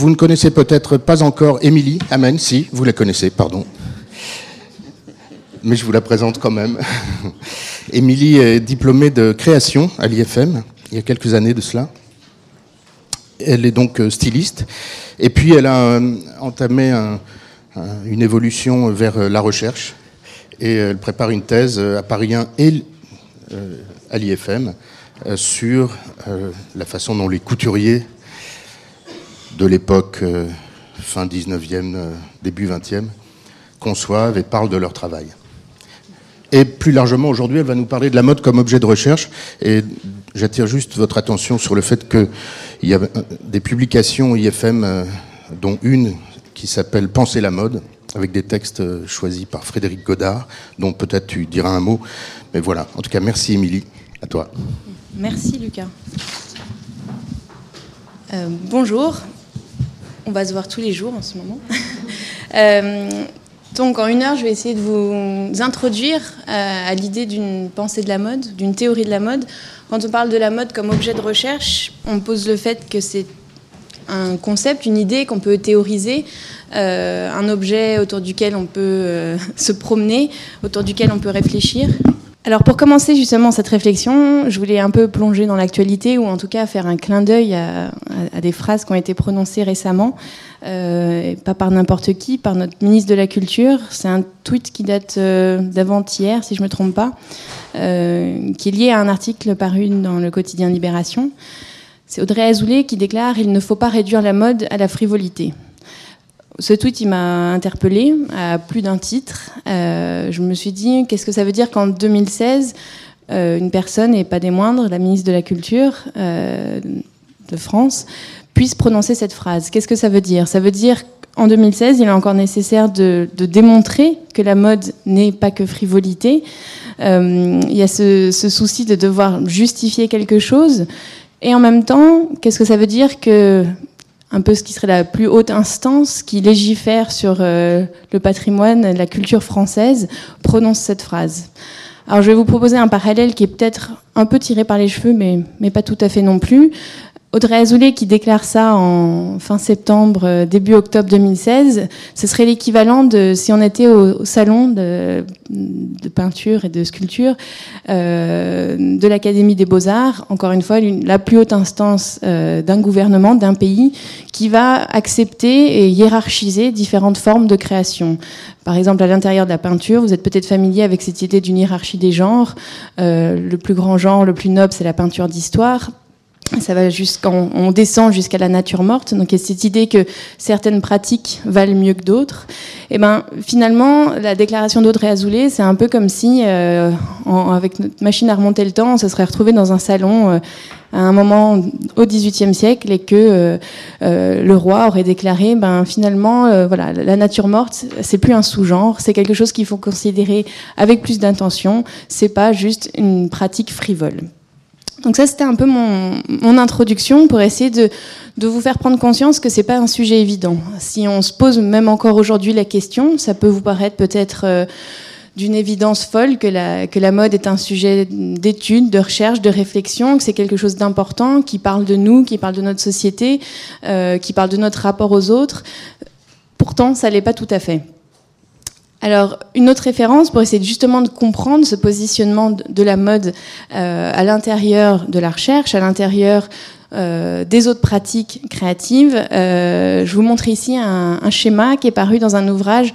Vous ne connaissez peut-être pas encore Émilie Amen, si, vous la connaissez, pardon. Mais je vous la présente quand même. Émilie est diplômée de création à l'IFM, il y a quelques années de cela. Elle est donc euh, styliste. Et puis elle a euh, entamé une évolution vers euh, la recherche. Et elle prépare une thèse à Paris 1 et à l'IFM sur la façon dont les couturiers de l'époque fin 19e, début 20e conçoivent et parlent de leur travail. Et plus largement, aujourd'hui, elle va nous parler de la mode comme objet de recherche. Et j'attire juste votre attention sur le fait qu'il y a des publications IFM, euh, dont une qui s'appelle Penser la mode, avec des textes euh, choisis par Frédéric Godard, dont peut-être tu diras un mot. Mais voilà, en tout cas, merci Émilie. À toi. Merci Lucas. Euh, bonjour. On va se voir tous les jours en ce moment. Donc en une heure, je vais essayer de vous introduire euh, à, l'idée d'une pensée de la mode, d'une théorie de la mode. Quand on parle de la mode comme objet de recherche, on pose le fait que c'est un concept, une idée qu'on peut théoriser, euh, un objet autour duquel on peut euh, se promener, autour duquel on peut réfléchir. Alors pour commencer justement cette réflexion, je voulais un peu plonger dans l'actualité ou en tout cas faire un clin d'œil à, des phrases qui ont été prononcées récemment, euh, pas par n'importe qui, par notre ministre de la Culture. C'est un tweet qui date euh, d'avant-hier, si je ne me trompe pas, euh, qui est lié à un article paru dans le quotidien Libération. C'est Audrey Azoulay qui déclare Il ne faut pas réduire la mode à la frivolité ce tweet, il m'a interpellé à plus d'un titre. Euh, je me suis dit, qu'est-ce que ça veut dire qu'en 2016, euh, une personne, et pas des moindres, la ministre de la Culture euh, de France, puisse prononcer cette phrase Qu'est-ce que ça veut dire? Ça veut dire qu'en 2016, il est encore nécessaire de, démontrer que la mode n'est pas que frivolité. il y a ce, ce souci de devoir justifier quelque chose. Et en même temps, qu'est-ce que ça veut dire que un peu ce qui serait la plus haute instance qui légifère sur euh, le patrimoine, la culture française, prononce cette phrase. Alors je vais vous proposer un parallèle qui est peut-être un peu tiré par les cheveux, mais, mais pas tout à fait non plus. Audrey Azoulay qui déclare ça en fin septembre, euh, début octobre 2016, ce serait l'équivalent de si on était au, salon de, peinture et de sculpture euh, de l'Académie des Beaux-Arts, encore une fois la plus haute instance euh, d'un gouvernement, d'un pays, qui va accepter et hiérarchiser différentes formes de création. Par exemple, à l'intérieur de la peinture, vous êtes peut-être familier avec cette idée d'une hiérarchie des genres. le plus grand genre, le plus noble, c'est la peinture d'histoire ça va jusqu'en, on descend jusqu'à la nature morte. Donc, a cette idée que certaines pratiques valent mieux que d'autres. Et eh ben, finalement, la déclaration d'Audrey Azoulay, c'est un peu comme si, euh, avec notre machine à remonter le temps, on se serait retrouvé dans un salon euh, à un moment au XVIIIe siècle et que euh, le roi aurait déclaré, ben finalement, voilà, la nature morte, c'est plus un sous-genre, c'est quelque chose qu'il faut considérer avec plus d'intention. C'est pas juste une pratique frivole. Donc ça, c'était un peu mon, introduction pour essayer de, vous faire prendre conscience que c'est pas un sujet évident. Si on se pose même encore aujourd'hui la question, ça peut vous paraître peut-être euh, d'une évidence folle que la, que la mode est un sujet d'étude, de recherche, de réflexion, que c'est quelque chose d'important, qui parle de nous, qui parle de notre société, euh, qui parle de notre rapport aux autres. Pourtant, ça l'est pas tout à fait. Alors, une autre référence pour essayer justement de comprendre ce positionnement de la mode euh, à l'intérieur de la recherche, à l'intérieur euh, des autres pratiques créatives. Euh, je vous montre ici un, schéma qui est paru dans un ouvrage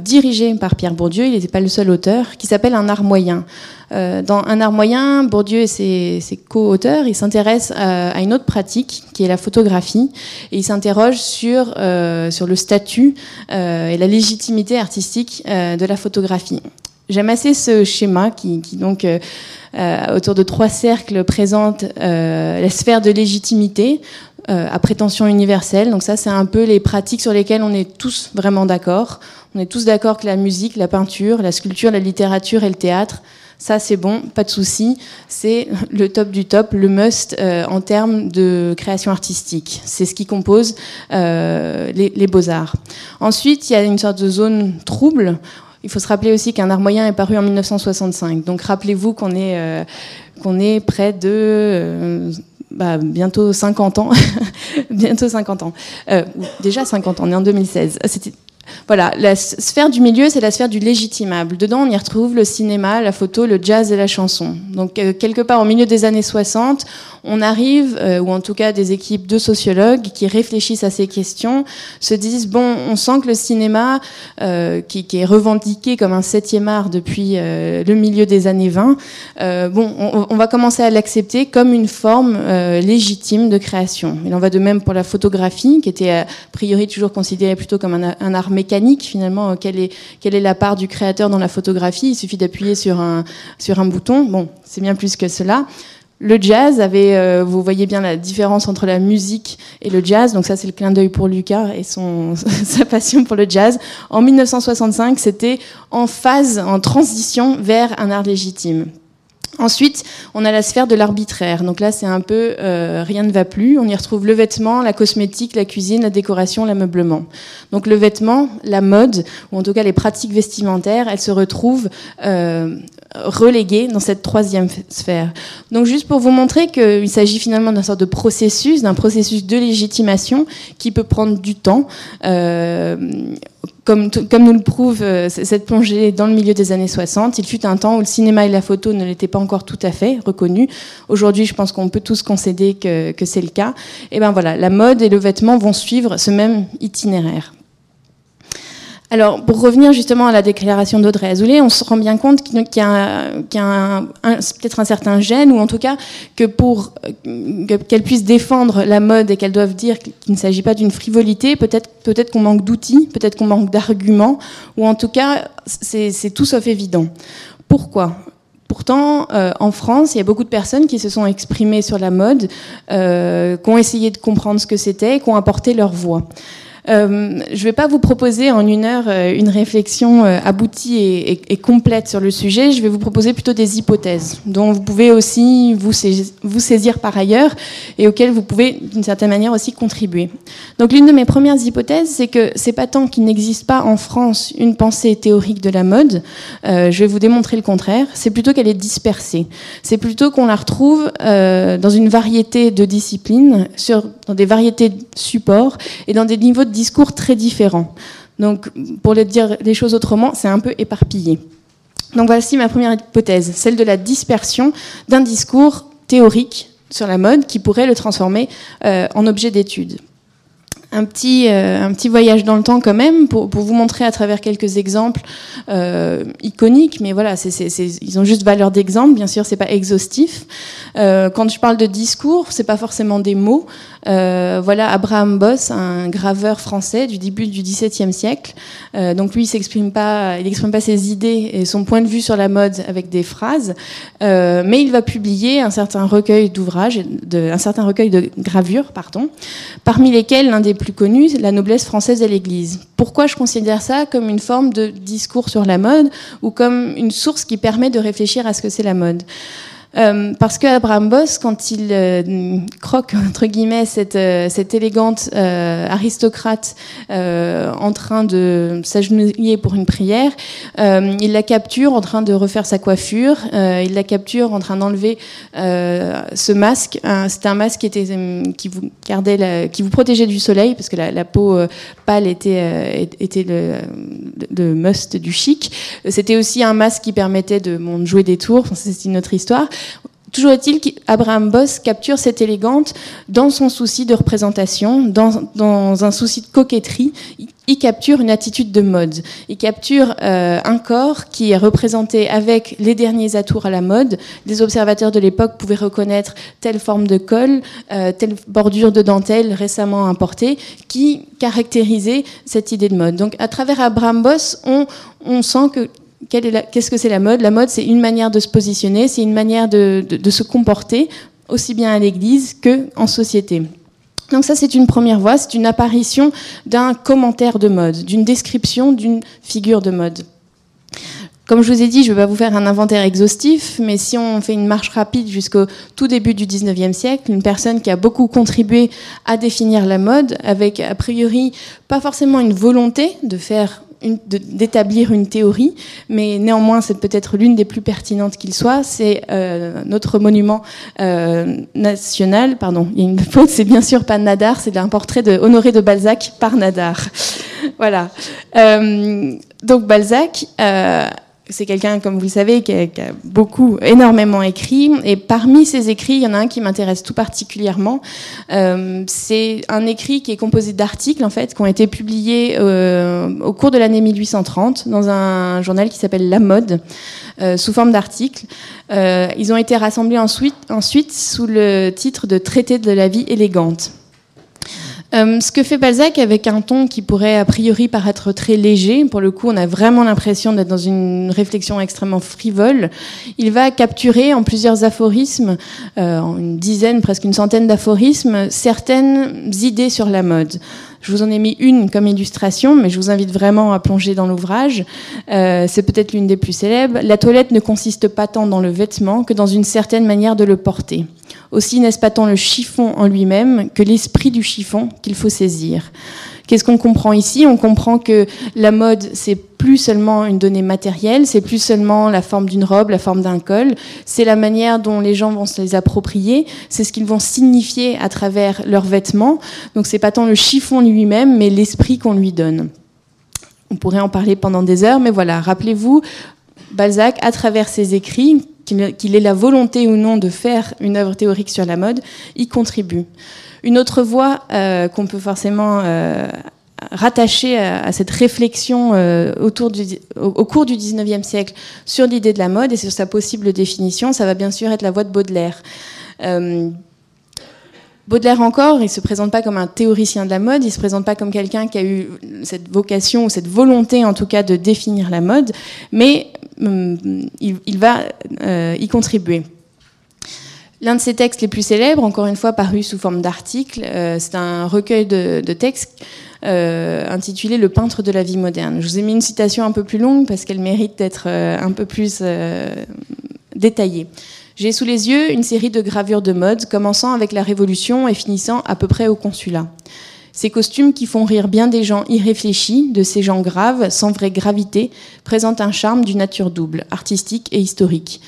dirigé par Pierre Bourdieu, il n'était pas le seul auteur, qui s'appelle Un art moyen. Euh, dans Un art moyen, Bourdieu et ses, ses co-auteurs, ils s'intéressent à, à, une autre pratique qui est la photographie, et ils s'interrogent sur, euh, sur le statut et la légitimité artistique de la photographie. J'aime assez ce schéma qui, qui donc euh, autour de trois cercles présente euh, la sphère de légitimité euh, à prétention universelle. Donc ça, c'est un peu les pratiques sur lesquelles on est tous vraiment d'accord. On est tous d'accord que la musique, la peinture, la sculpture, la littérature et le théâtre, ça c'est bon, pas de souci. C'est le top du top, le must en termes de création artistique. C'est ce qui compose les, les beaux-arts. Ensuite, il y a une sorte de zone trouble il faut se rappeler aussi qu'un art moyen est paru en 1965. Donc rappelez-vous qu'on est, euh, est près de euh, bah, bientôt 50 ans bientôt 50 ans. Euh, déjà 50 ans, on est en 2016. C'était voilà, la sphère du milieu, c'est la sphère du légitimable. Dedans, on y retrouve le cinéma, la photo, le jazz et la chanson. Donc, euh, quelque part au milieu des années 60, on arrive, euh, ou en tout cas des équipes de sociologues qui réfléchissent à ces questions, se disent, bon, on sent que le cinéma, euh, qui, est revendiqué comme un septième art depuis le milieu des années 20, bon, on, va commencer à l'accepter comme une forme légitime de création. Il en va de même pour la photographie, qui était a priori toujours considérée plutôt comme un, un art mécanique finalement. Euh, quelle est, quelle est la part du créateur dans la photographie? Il suffit d'appuyer sur un, sur un bouton. Bon, c'est bien plus que cela. Le jazz avait, euh, vous voyez bien la différence entre la musique et le jazz, donc ça c'est le clin d'œil pour Lucas et son, sa passion pour le jazz. En 1965, c'était en phase, en transition vers un art légitime. Ensuite, on a la sphère de l'arbitraire. Donc là, c'est un peu euh, rien ne va plus. On y retrouve le vêtement, la cosmétique, la cuisine, la décoration, l'ameublement. Donc le vêtement, la mode, ou en tout cas les pratiques vestimentaires, elles se retrouvent euh, reléguées dans cette troisième sphère. Donc juste pour vous montrer qu'il s'agit finalement d'un sorte de processus, d'un processus de légitimation qui peut prendre du temps. Euh, comme, comme, nous le prouve euh, cette plongée dans le milieu des années 60, il fut un temps où le cinéma et la photo ne l'étaient pas encore tout à fait reconnus. Aujourd'hui, je pense qu'on peut tous concéder que, que c'est le cas. Et ben voilà, la mode et le vêtement vont suivre ce même itinéraire. Alors, pour revenir justement à la déclaration d'Audrey Azoulay, on se rend bien compte qu'il y a, peut-être un certain gêne, ou en tout cas que pour qu'elle puisse défendre la mode et qu'elle doive dire qu'il ne s'agit pas d'une frivolité, peut-être qu'on manque d'outils, peut-être qu'on manque d'arguments, ou en tout cas, c'est tout sauf évident. Pourquoi? Pourtant, euh, en France, il y a beaucoup de personnes qui se sont exprimées sur la mode, euh, qui ont essayé de comprendre ce que c'était, qui ont apporté leur voix. Euh, je ne vais pas vous proposer en une heure euh, une réflexion euh, aboutie et, complète sur le sujet. Je vais vous proposer plutôt des hypothèses dont vous pouvez aussi vous saisir, par ailleurs et auxquelles vous pouvez d'une certaine manière aussi contribuer. Donc l'une de mes premières hypothèses, c'est que c'est pas tant qu'il n'existe pas en France une pensée théorique de la mode. je vais vous démontrer le contraire. C'est plutôt qu'elle est dispersée. C'est plutôt qu'on la retrouve dans une variété de disciplines, dans des variétés de supports et dans des niveaux de discours très différents. Donc, pour dire les choses autrement, c'est un peu éparpillé. Donc voici ma première hypothèse, celle de la dispersion d'un discours théorique sur la mode qui pourrait le transformer euh, en objet d'étude un petit, euh, un petit voyage dans le temps quand même pour, vous montrer à travers quelques exemples euh, iconiques, mais voilà, ils ont juste valeur d'exemple. Bien sûr, c'est pas exhaustif. Quand je parle de discours, c'est pas forcément des mots. Euh, voilà, Abraham Boss, un graveur français du début du XVIIe siècle. Euh, donc lui, il pas, il exprime pas ses idées et son point de vue sur la mode avec des phrases, mais il va publier un certain recueil d'ouvrages, un certain recueil de gravures, pardon, parmi lesquels l'un des plus connu, la noblesse française et l'Église. Pourquoi je considère ça comme une forme de discours sur la mode ou comme une source qui permet de réfléchir à ce que c'est la mode? Euh, parce que Abraham Boss, quand il euh, croque entre guillemets cette, euh, cette élégante aristocrate en train de s'agenouiller pour une prière, il la capture en train de refaire sa coiffure, il la capture en train d'enlever ce masque. C'était un masque qui était qui vous gardait, qui vous protégeait du soleil parce que la, la peau pâle était était le, le, must du chic. C'était aussi un masque qui permettait de, bon, de jouer des tours. c'est une autre histoire. Toujours est-il qu'Abraham Boss capture cette élégante dans son souci de représentation, dans, un souci de coquetterie. Il capture une attitude de mode. Il capture euh, un corps qui est représenté avec les derniers atours à la mode. Les observateurs de l'époque pouvaient reconnaître telle forme de col, euh, telle bordure de dentelle récemment importée, qui caractérisait cette idée de mode. Donc, à travers Abraham Boss, on, on sent que qu'est-ce que c'est la mode? La mode, c'est une manière de se positionner, c'est une manière de, se comporter, aussi bien à l'église qu'en société. Donc ça, c'est une première voie, c'est une apparition d'un commentaire de mode, d'une description d'une figure de mode. Comme je vous ai dit, je ne vais pas vous faire un inventaire exhaustif, mais si on fait une marche rapide jusqu'au tout début du 19e siècle, une personne qui a beaucoup contribué à définir la mode, avec a priori pas forcément une volonté de faire d'établir une, théorie, mais néanmoins c'est peut-être l'une des plus pertinentes qu'il soit. C'est euh, notre monument euh, national, pardon, il y a une faute, c'est bien sûr pas Nadar, c'est un portrait de Honoré de Balzac par Nadar. voilà. Euh, donc Balzac c'est quelqu'un, comme vous le savez, qui a, beaucoup, énormément écrit. Et parmi ces écrits, il y en a un qui m'intéresse tout particulièrement. Euh, c'est un écrit qui est composé d'articles, en fait, qui ont été publiés euh, au cours de l'année 1830 dans un journal qui s'appelle La Mode, euh, sous forme d'articles. ils ont été rassemblés ensuite sous le titre de Traité de la vie élégante. Euh, ce que fait Balzac avec un ton qui pourrait a priori paraître très léger, pour le coup on a vraiment l'impression d'être dans une réflexion extrêmement frivole, il va capturer en plusieurs aphorismes, euh, en une dizaine, presque une centaine d'aphorismes, certaines idées sur la mode. Je vous en ai mis une comme illustration, mais je vous invite vraiment à plonger dans l'ouvrage. Euh, c'est peut-être l'une des plus célèbres. La toilette ne consiste pas tant dans le vêtement que dans une certaine manière de le porter. Aussi n'est-ce pas tant le chiffon en lui-même que l'esprit du chiffon qu'il faut saisir? Qu'est-ce qu'on comprend ici? On comprend que la mode, c'est plus seulement une donnée matérielle, c'est plus seulement la forme d'une robe, la forme d'un col, c'est la manière dont les gens vont se les approprier, c'est ce qu'ils vont signifier à travers leurs vêtements. Donc c'est pas tant le chiffon lui-même, mais l'esprit qu'on lui donne. On pourrait en parler pendant des heures, mais voilà, rappelez-vous, Balzac, à travers ses écrits, qu'il ait la volonté ou non de faire une œuvre théorique sur la mode, y contribue. Une autre voie euh, qu'on peut forcément euh, rattacher à, cette réflexion euh, au, cours du 19e siècle sur l'idée de la mode et sur sa possible définition, ça va bien sûr être la voie de Baudelaire. Baudelaire encore, il ne se présente pas comme un théoricien de la mode, il ne se présente pas comme quelqu'un qui a eu cette vocation ou cette volonté en tout cas de définir la mode, mais hum, il, va y contribuer. L'un de ses textes les plus célèbres, encore une fois paru sous forme d'article, euh, c'est un recueil de, textes euh, intitulé Le peintre de la vie moderne. Je vous ai mis une citation un peu plus longue parce qu'elle mérite d'être euh, un peu plus détaillée. J'ai sous les yeux une série de gravures de mode, commençant avec la Révolution et finissant à peu près au Consulat. Ces costumes qui font rire bien des gens irréfléchis, de ces gens graves, sans vraie gravité, présentent un charme d'une nature double, artistique et historique.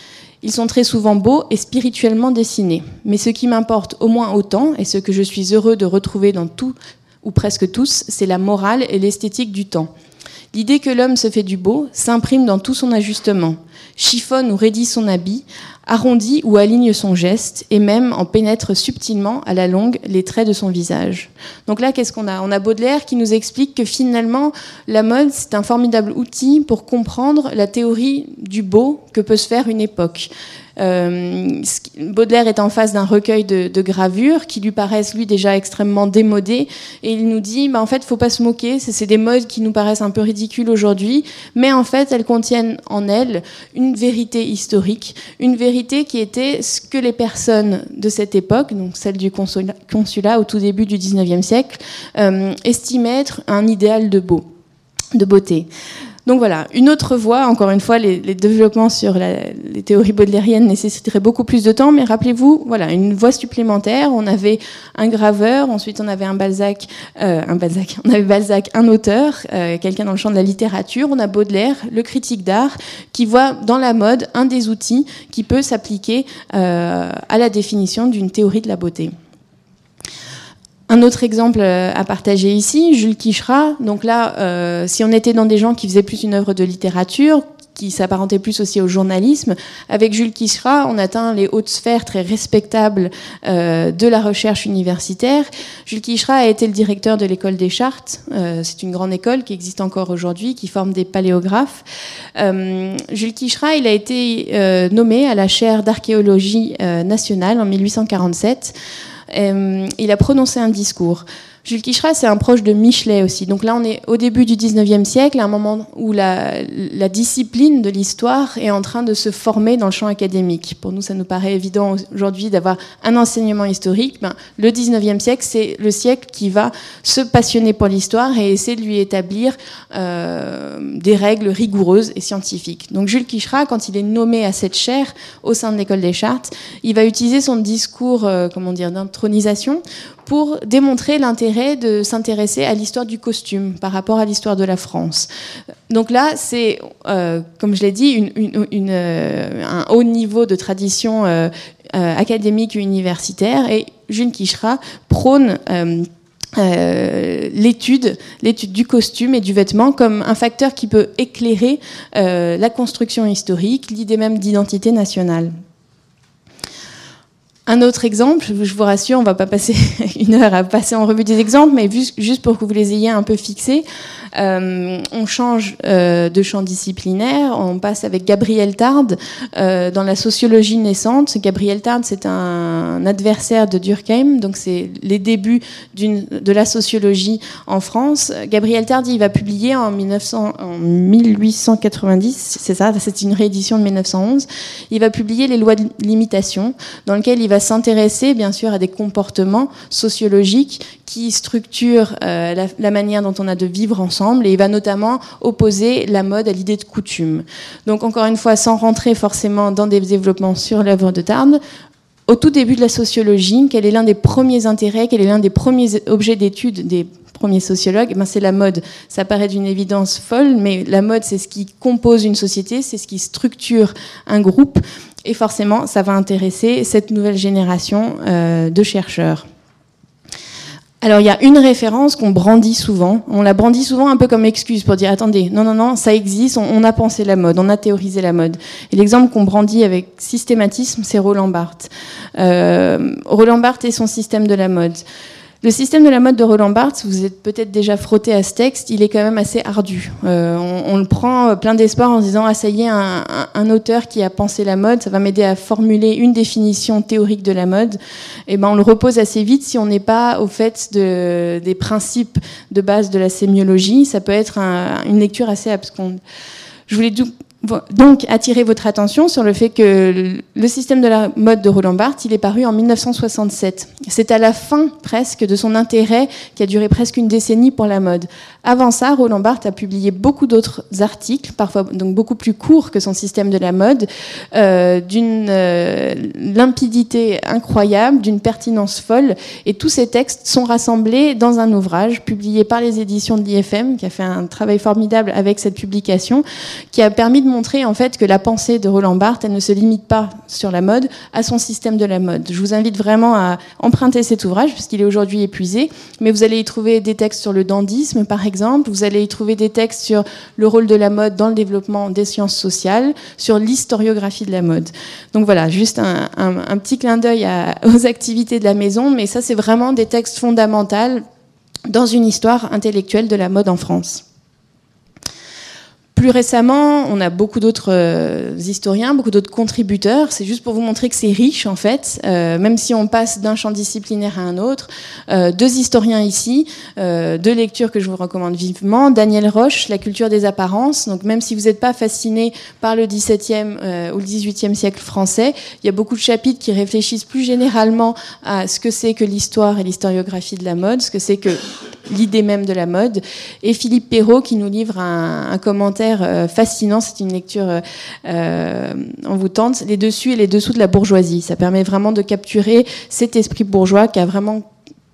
Ils sont très souvent beaux et spirituellement dessinés. Mais ce qui m'importe au moins autant, et ce que je suis heureux de retrouver dans tout ou presque tous, c'est la morale et l'esthétique du temps. L'idée que l'homme se fait du beau s'imprime dans tout son ajustement, chiffonne ou raidit son habit, arrondit ou aligne son geste et même en pénètre subtilement à la longue les traits de son visage. Donc là, qu'est-ce qu'on a? On a Baudelaire qui nous explique que finalement, la mode, c'est un formidable outil pour comprendre la théorie du beau que peut se faire une époque. Euh, Baudelaire est en face d'un recueil de, gravures qui lui paraissent, lui, déjà extrêmement démodés. Et il nous dit, bah, en fait, faut pas se moquer. C'est des modes qui nous paraissent un peu ridicules aujourd'hui. Mais en fait, elles contiennent en elles une vérité historique. Une vérité qui était ce que les personnes de cette époque, donc celle du consulat, au tout début du 19e siècle, euh, estimaient être un idéal de beau, de beauté. Donc voilà, une autre voie, encore une fois, les, développements sur les théories baudelairiennes nécessiteraient beaucoup plus de temps, mais rappelez-vous, voilà, une voie supplémentaire. On avait un graveur, ensuite on avait un Balzac, euh, un Balzac, on avait Balzac, un auteur, euh, quelqu'un dans le champ de la littérature. On a Baudelaire, le critique d'art, qui voit dans la mode un des outils qui peut s'appliquer euh, à la définition d'une théorie de la beauté. Un autre exemple euh, à partager ici, Jules Quichera. Donc là, euh, si on était dans des gens qui faisaient plus une œuvre de littérature, qui s'apparentait plus aussi au journalisme. Avec Jules Quichera, on atteint les hautes sphères très respectables euh, de la recherche universitaire. Jules Quichera a été le directeur de l'école des Chartes. c'est une grande école qui existe encore aujourd'hui, qui forme des paléographes. Jules Quichera, il a été nommé à la chaire d'archéologie nationale en 1847. Euh, il a prononcé un discours. Jules Quicherat, c'est un proche de Michelet aussi. Donc là, on est au début du 19e siècle, à un moment où la, discipline de l'histoire est en train de se former dans le champ académique. Pour nous, ça nous paraît évident aujourd'hui d'avoir un enseignement historique. Ben, le 19e siècle, c'est le siècle qui va se passionner pour l'histoire et essayer de lui établir euh, des règles rigoureuses et scientifiques. Donc Jules Quicherat, quand il est nommé à cette chaire au sein de l'école des chartes, il va utiliser son discours, euh, comment dire, d'intronisation pour démontrer l'intérêt de s'intéresser à l'histoire du costume par rapport à l'histoire de la France. Donc là, c'est, comme je l'ai dit, une, un haut niveau de tradition académique et universitaire. Et June Kishra prône euh, l'étude, du costume et du vêtement comme un facteur qui peut éclairer euh, la construction historique, l'idée même d'identité nationale. Un autre exemple, je vous rassure, on ne va pas passer une heure à passer en revue des exemples, mais juste pour que vous les ayez un peu fixés, euh, on change euh, de champ disciplinaire, on passe avec Gabriel Tarde euh, dans la sociologie naissante. Gabriel Tarde, c'est un adversaire de Durkheim, donc c'est les débuts de la sociologie en France. Gabriel Tarde, il va publier en, 1900, en 1890, c'est ça, c'est une réédition de 1911, il va publier les lois de l'imitation, dans lequel il va s'intéresser bien sûr à des comportements sociologiques qui structurent la, la manière dont on a de vivre ensemble et il va notamment opposer la mode à l'idée de coutume. Donc encore une fois, sans rentrer forcément dans des développements sur l'œuvre de Tarde, au tout début de la sociologie, quel est l'un des premiers intérêts, quel est l'un des premiers objets d'étude des premiers sociologues? Ben C'est la mode. Ça paraît d'une évidence folle, mais la mode, c'est ce qui compose une société, c'est ce qui structure un groupe, et forcément, ça va intéresser cette nouvelle génération euh, de chercheurs. Alors il y a une référence qu'on brandit souvent. On la brandit souvent un peu comme excuse pour dire attendez, non non non, ça existe. On, a pensé la mode, on a théorisé la mode. Et l'exemple qu'on brandit avec systématisme, c'est Roland Barthes. Euh, Roland Barthes et son système de la mode. Le système de la mode de Roland Barthes, vous êtes peut-être déjà frotté à ce texte, il est quand même assez ardu. Euh, on, le prend euh, plein d'espoir en disant ah ça y est, un, auteur qui a pensé la mode, ça va m'aider à formuler une définition théorique de la mode. Et eh ben on le repose assez vite si on n'est pas au fait de, des principes de base de la sémiologie. Ça peut être une lecture assez absconde. Donc attirer votre attention sur le fait que le système de la mode de Roland Barthes, il est paru en 1967. C'est à la fin presque de son intérêt qui a duré presque une décennie pour la mode. Avant ça, Roland Barthes a publié beaucoup d'autres articles, parfois donc beaucoup plus courts que son système de la mode, euh, d'une euh, limpidité incroyable, d'une pertinence folle, et tous ces textes sont rassemblés dans un ouvrage publié par les éditions de l'IFM, qui a fait un travail formidable avec cette publication, qui a permis de montrer en fait que la pensée de Roland Barthes, elle ne se limite pas sur la mode à son système de la mode. Je vous invite vraiment à emprunter cet ouvrage puisqu'il est aujourd'hui épuisé, mais vous allez y trouver des textes sur le dandisme par exemple, vous allez y trouver des textes sur le rôle de la mode dans le développement des sciences sociales, sur l'historiographie de la mode. Donc voilà, juste un, un petit clin d'œil aux activités de la maison, mais ça c'est vraiment des textes fondamentaux dans une histoire intellectuelle de la mode en France. Plus récemment, on a beaucoup d'autres euh, historiens, beaucoup d'autres contributeurs. C'est juste pour vous montrer que c'est riche, en fait, euh, même si on passe d'un champ disciplinaire à un autre. Euh, deux historiens ici, deux lectures que je vous recommande vivement. Daniel Roche, La culture des apparences. Donc, même si vous n'êtes pas fasciné par le XVIIe ou le XVIIIe siècle français, il y a beaucoup de chapitres qui réfléchissent plus généralement à ce que c'est que l'histoire et l'historiographie de la mode, ce que c'est que l'idée même de la mode. Et Philippe Perrault qui nous livre un, un commentaire euh, fascinant. C'est une lecture euh, euh, en vous tente. Les dessus et les dessous de la bourgeoisie. Ça permet vraiment de capturer cet esprit bourgeois qui a vraiment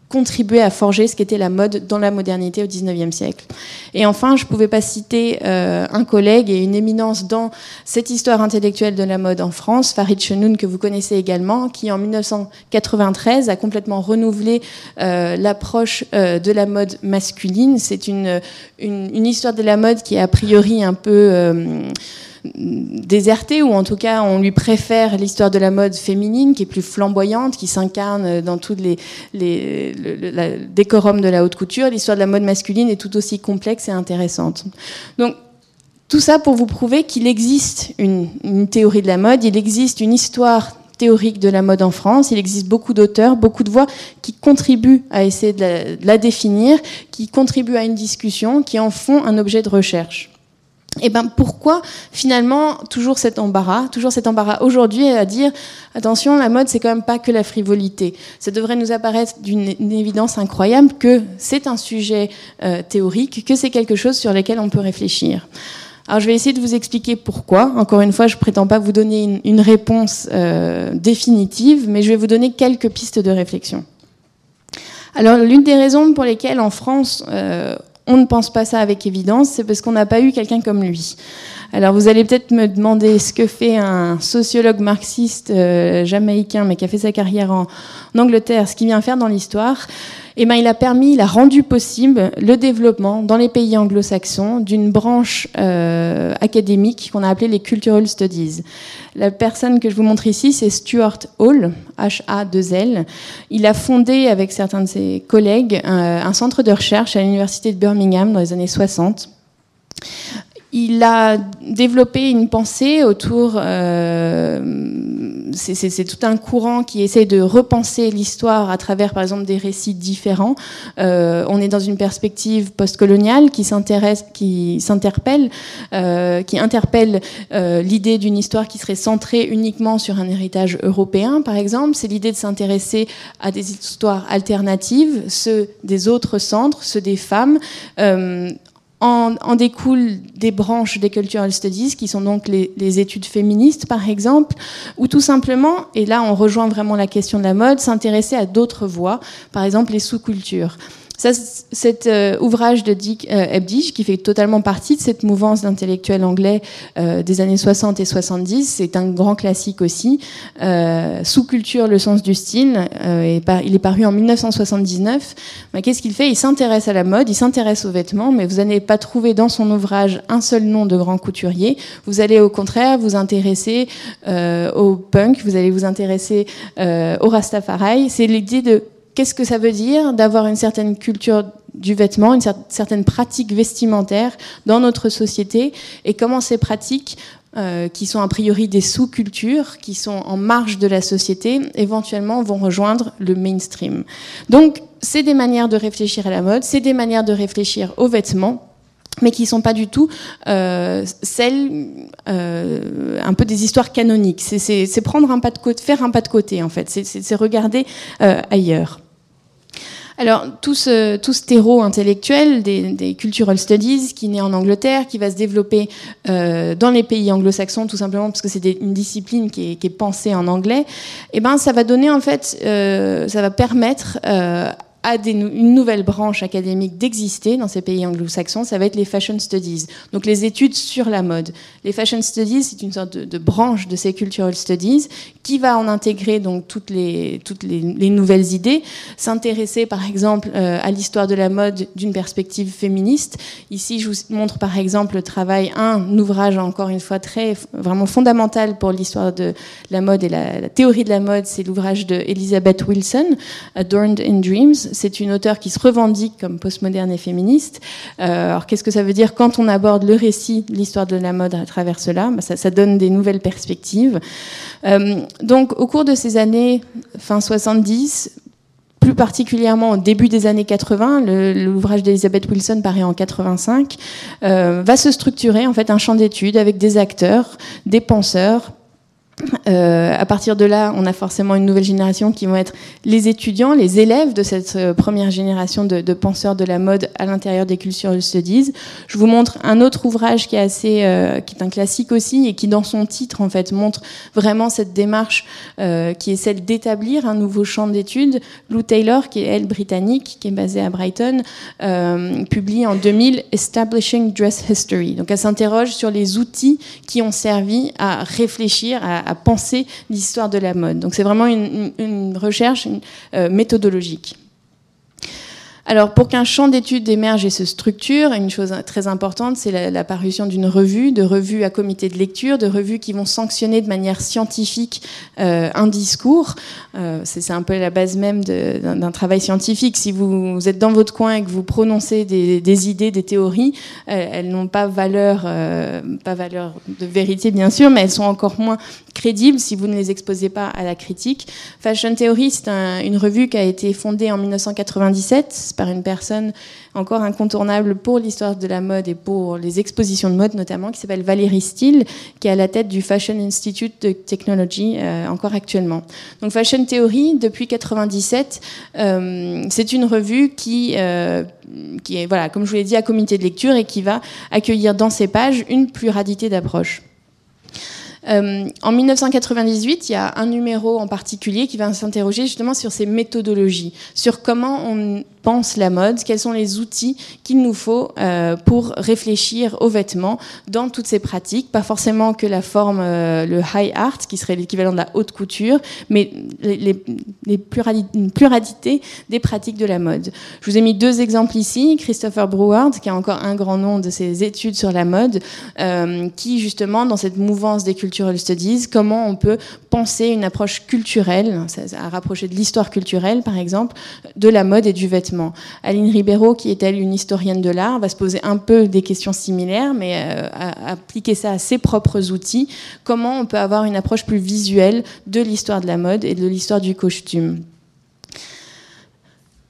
contribué à forger ce qu'était la mode dans la modernité au XIXe siècle. Et enfin, je ne pouvais pas citer euh, un collègue et une éminence dans cette histoire intellectuelle de la mode en France, Farid Chenoun, que vous connaissez également, qui en 1993 a complètement renouvelé euh, l'approche euh, de la mode masculine. C'est une, une, une, histoire de la mode qui est a priori un peu déserté, ou en tout cas on lui préfère l'histoire de la mode féminine qui est plus flamboyante, qui s'incarne dans tous les, les le, décorum de la haute couture. L'histoire de la mode masculine est tout aussi complexe et intéressante. Donc tout ça pour vous prouver qu'il existe une, théorie de la mode, il existe une histoire théorique de la mode en France. Il existe beaucoup d'auteurs, beaucoup de voix qui contribuent à essayer de la, définir, qui contribuent à une discussion, qui en font un objet de recherche. Et eh ben pourquoi finalement toujours cet embarras, toujours cet embarras aujourd'hui à dire attention la mode c'est quand même pas que la frivolité. Ça devrait nous apparaître d'une évidence incroyable que c'est un sujet euh, théorique, que c'est quelque chose sur lequel on peut réfléchir. Alors je vais essayer de vous expliquer pourquoi. Encore une fois, je prétends pas vous donner une, réponse euh, définitive, mais je vais vous donner quelques pistes de réflexion. Alors l'une des raisons pour lesquelles en France on ne pense pas ça avec évidence, c'est parce qu'on n'a pas eu quelqu'un comme lui. Alors vous allez peut-être me demander ce que fait un sociologue marxiste euh, jamaïcain, mais qui a fait sa carrière en, Angleterre, ce qu'il vient faire dans l'histoire. Eh ben, il a permis, il a rendu possible le développement dans les pays anglo-saxons d'une branche euh, académique qu'on a appelée les Cultural Studies. La personne que je vous montre ici, c'est Stuart Hall, H-A-2-L. Il a fondé avec certains de ses collègues un, un centre de recherche à l'université de Birmingham dans les années 60 il a développé une pensée autour. Euh, c'est tout un courant qui essaie de repenser l'histoire à travers, par exemple, des récits différents. Euh, on est dans une perspective postcoloniale qui s'intéresse, qui s'interpelle, euh, qui interpelle euh, l'idée d'une histoire qui serait centrée uniquement sur un héritage européen, par exemple. C'est l'idée de s'intéresser à des histoires alternatives, ceux des autres centres, ceux des femmes. En, en, découlent des branches des cultural studies, qui sont donc les, les, études féministes, par exemple, ou tout simplement, et là on rejoint vraiment la question de la mode, s'intéresser à d'autres voies, par exemple les sous-cultures. Ça, cet euh, ouvrage de Dick euh, qui fait totalement partie de cette mouvance d'intellectuels anglais euh, des années 60 et 70, c'est un grand classique aussi. Sous-culture, le sens du style, et par, il est paru en 1979. Qu'est-ce qu'il fait? Il s'intéresse à la mode, il s'intéresse aux vêtements, mais vous n'allez pas trouver dans son ouvrage un seul nom de grand couturier. Vous allez au contraire vous intéresser au punk, vous allez vous intéresser au Rastafari. C'est l'idée de qu'est-ce que ça veut dire d'avoir une certaine culture du vêtement, une certaine pratique vestimentaire dans notre société et comment ces pratiques euh, qui sont a priori des sous-cultures, qui sont en marge de la société, éventuellement vont rejoindre le mainstream. Donc, c'est des manières de réfléchir à la mode, c'est des manières de réfléchir aux vêtements, mais qui ne sont pas du tout euh, celles euh, un peu des histoires canoniques. C'est prendre un pas de côté, faire un pas de côté en fait. C'est regarder ailleurs. Alors, tout ce, tout ce terreau intellectuel des, des, cultural studies qui naît en Angleterre, qui va se développer euh, dans les pays anglo-saxons, tout simplement parce que c'est une discipline qui est, pensée en anglais, et eh ben, ça va donner, en fait, euh, ça va permettre à une nouvelle branche académique d'exister dans ces pays anglo-saxons, ça va être les fashion studies, donc les études sur la mode. Les fashion studies, c'est une sorte de, branche de ces cultural studies qui va en intégrer donc toutes les, toutes les, nouvelles idées, s'intéresser par exemple euh, à l'histoire de la mode d'une perspective féministe. Ici, je vous montre par exemple le travail, un ouvrage encore une fois très vraiment fondamental pour l'histoire de la mode et la, la théorie de la mode, c'est l'ouvrage de Elizabeth Wilson, Adorned in Dreams c'est une auteure qui se revendique comme postmoderne et féministe. Euh, alors qu'est-ce que ça veut dire quand on aborde le récit l'histoire de la mode à travers cela? Bah, ça, donne des nouvelles perspectives. Euh, donc au cours de ces années, fin 70, plus particulièrement au début des années 80, l'ouvrage d'Elizabeth Wilson paraît en 85, euh, va se structurer en fait un champ d'études avec des acteurs, des penseurs, euh, à partir de là, on a forcément une nouvelle génération qui vont être les étudiants, les élèves de cette euh, première génération de, penseurs de la mode à l'intérieur des cultural studies. Je vous montre un autre ouvrage qui est assez, euh, qui est un classique aussi et qui, dans son titre, en fait, montre vraiment cette démarche qui est celle d'établir un nouveau champ d'études. Lou Taylor, qui est elle britannique, qui est basée à Brighton, publie en 2000 Establishing Dress History. Donc, elle s'interroge sur les outils qui ont servi à réfléchir à à penser l'histoire de la mode. Donc c'est vraiment une, recherche euh, méthodologique. Alors, pour qu'un champ d'études émerge et se structure, une chose très importante, c'est la, parution d'une revue, de revues à comité de lecture, de revues qui vont sanctionner de manière scientifique euh, un discours. Euh, c'est un peu la base même d'un travail scientifique. Si vous, êtes dans votre coin et que vous prononcez des, idées, des théories, elles, n'ont pas valeur, euh, pas valeur de vérité bien sûr, mais elles sont encore moins crédibles si vous ne les exposez pas à la critique. Fashion Theory, c'est une revue qui a été fondée en 1997 par une personne encore incontournable pour l'histoire de la mode et pour les expositions de mode notamment, qui s'appelle Valérie Steele, qui est à la tête du Fashion Institute de Technology euh, encore actuellement. Donc Fashion Theory, depuis 97, euh, c'est une revue qui, euh, qui est, voilà, comme je vous l'ai dit, à comité de lecture et qui va accueillir dans ses pages une pluralité d'approches. Euh, en 1998, il y a un numéro en particulier qui va s'interroger justement sur ces méthodologies, sur comment on pense la mode, quels sont les outils qu'il nous faut euh, pour réfléchir aux vêtements dans toutes ces pratiques, pas forcément que la forme, euh, le high art, qui serait l'équivalent de la haute couture, mais les, une pluralité des pratiques de la mode. Je vous ai mis deux exemples ici, Christopher Breward, qui a encore un grand nom de ses études sur la mode, euh, qui justement, dans cette mouvance des cultural studies, comment on peut penser une approche culturelle, à rapprocher de l'histoire culturelle par exemple, de la mode et du vêtement Aline Ribeiro, qui est elle une historienne de l'art, va se poser un peu des questions similaires, mais euh, appliquer ça à ses propres outils. Comment on peut avoir une approche plus visuelle de l'histoire de la mode et de l'histoire du costume?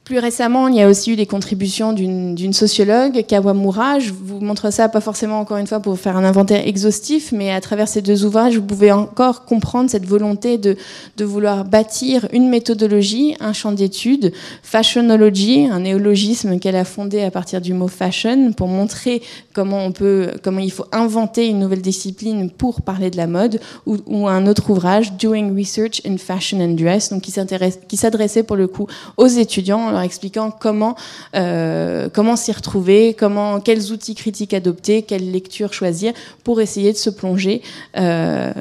Plus récemment, il y a aussi eu des contributions d'une sociologue, Kawamura. Je vous montre ça pas forcément encore une fois pour faire un inventaire exhaustif, mais à travers ces deux ouvrages, vous pouvez encore comprendre cette volonté de, vouloir bâtir une méthodologie, un champ d'études, fashionology, un néologisme qu'elle a fondé à partir du mot fashion, pour montrer comment il faut inventer une nouvelle discipline pour parler de la mode, ou, ou un autre ouvrage, Doing Research in Fashion and Dress, donc qui s'adressait pour le coup aux étudiants expliquant comment, euh, comment s'y retrouver, comment, quels outils critiques adopter, quelles lectures choisir pour essayer de se plonger euh,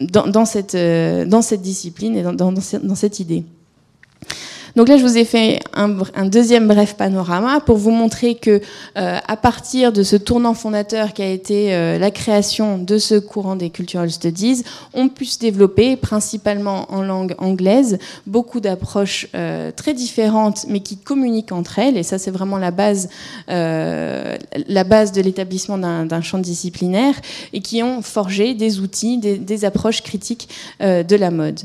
euh, dans cette discipline et dans cette idée. Donc là, je vous ai fait un, deuxième bref panorama pour vous montrer que, euh, à partir de ce tournant fondateur qui a été euh, la création de ce courant des cultural studies, on peut se développer, principalement en langue anglaise, beaucoup d'approches euh, très différentes, mais qui communiquent entre elles. Et ça, c'est vraiment la base, la base de l'établissement d'un champ disciplinaire et qui ont forgé des outils, des, approches critiques de la mode.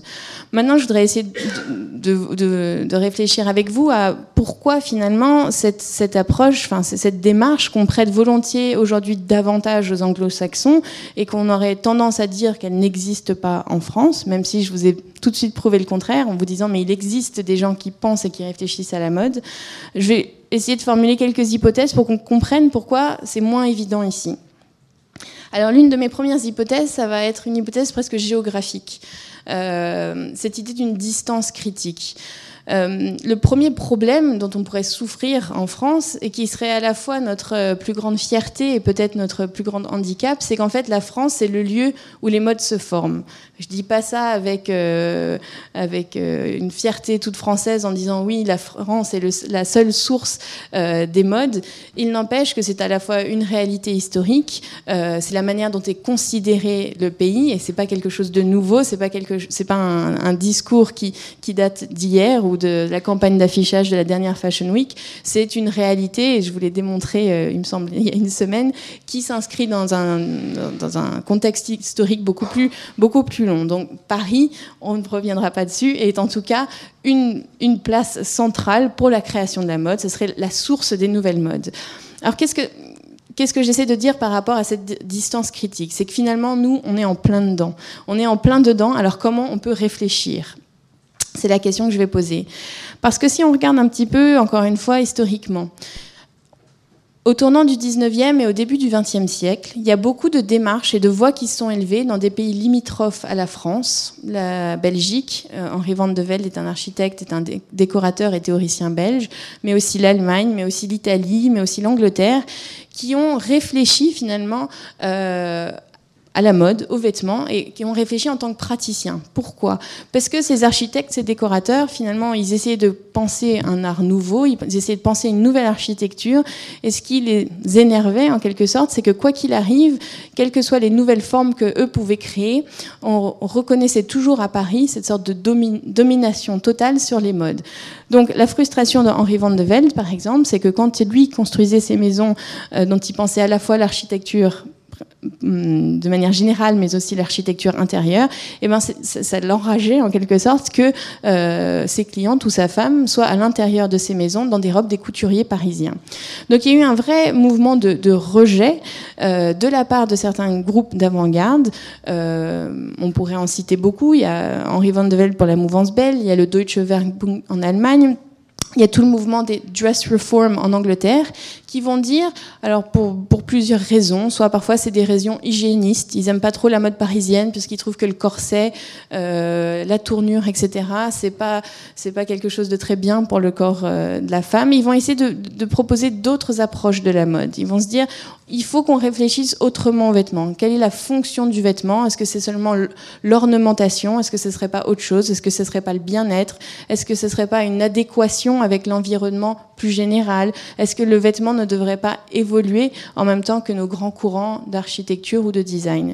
Maintenant, je voudrais essayer de, de, réfléchir avec vous à pourquoi finalement cette, cette approche, enfin cette démarche qu'on prête volontiers aujourd'hui davantage aux anglo-saxons et qu'on aurait tendance à dire qu'elle n'existe pas en France, même si je vous ai tout de suite prouvé le contraire en vous disant mais il existe des gens qui pensent et qui réfléchissent à la mode. Je vais essayer de formuler quelques hypothèses pour qu'on comprenne pourquoi c'est moins évident ici. Alors l'une de mes premières hypothèses, ça va être une hypothèse presque géographique. Euh, cette idée d'une distance critique. Euh, le premier problème dont on pourrait souffrir en France et qui serait à la fois notre euh, plus grande fierté et peut-être notre plus grand handicap, c'est qu'en fait la France c'est le lieu où les modes se forment. Je dis pas ça avec euh, avec une fierté toute française en disant oui la France est la seule source des modes. Il n'empêche que c'est à la fois une réalité historique, c'est la manière dont est considéré le pays et c'est pas quelque chose de nouveau, c'est pas quelque c'est pas un, discours qui qui date d'hier de la campagne d'affichage de la dernière Fashion Week, c'est une réalité, et je vous l'ai démontré, euh, il me semble, il y a une semaine, qui s'inscrit dans un, dans un contexte historique beaucoup plus, beaucoup plus long. Donc Paris, on ne reviendra pas dessus, est en tout cas une, place centrale pour la création de la mode. Ce serait la source des nouvelles modes. Alors qu'est-ce que Qu'est-ce que j'essaie de dire par rapport à cette distance critique? C'est que finalement, nous, on est en plein dedans. On est en plein dedans, alors comment on peut réfléchir? C'est la question que je vais poser. Parce que si on regarde un petit peu, encore une fois, historiquement, au tournant du 19e et au début du 20e siècle, il y a beaucoup de démarches et de voix qui sont élevées dans des pays limitrophes à la France, la Belgique. Euh, Henri Van de Velde est un architecte, est un décorateur et théoricien belge, mais aussi l'Allemagne, mais aussi l'Italie, mais aussi l'Angleterre, qui ont réfléchi finalement euh, à la mode, aux vêtements, et qui ont réfléchi en tant que praticiens. Pourquoi? Parce que ces architectes, ces décorateurs, finalement, ils essayaient de penser un art nouveau, ils essayaient de penser une nouvelle architecture, et ce qui les énervait, en quelque sorte, c'est que quoi qu'il arrive, quelles que soient les nouvelles formes que eux pouvaient créer, on reconnaissait toujours à Paris cette sorte de domination totale sur les modes. Donc la frustration de Henri van de Velde, par exemple, c'est que quand lui construisait ses maisons euh, dont il pensait à la fois l'architecture de manière générale, mais aussi l'architecture intérieure, et eh ben ça, l'enrageait en quelque sorte que euh, ses clientes ou sa femme soient à l'intérieur de ces maisons dans des robes des couturiers parisiens. Donc il y a eu un vrai mouvement de, de rejet euh, de la part de certains groupes d'avant-garde. Euh, on pourrait en citer beaucoup. Il y a Henri van de Velde pour la mouvance belle, il y a le Deutsche Werkbund en Allemagne. Il y a tout le mouvement des dress reform en Angleterre qui vont dire, alors pour, plusieurs raisons, soit parfois c'est des raisons hygiénistes, ils aiment pas trop la mode parisienne puisqu'ils trouvent que le corset, euh, la tournure, etc., c'est pas c'est pas quelque chose de très bien pour le corps euh, de la femme. Ils vont essayer de, de proposer d'autres approches de la mode. Ils vont se dire, il faut qu'on réfléchisse autrement aux vêtements. Quelle est la fonction du vêtement? Est-ce que c'est seulement l'ornementation? Est-ce que ce serait pas autre chose? Est-ce que ce serait pas le bien-être? Est-ce que ce serait pas une adéquation avec l'environnement plus général? Est-ce que le vêtement ne devrait pas évoluer en même temps que nos grands courants d'architecture ou de design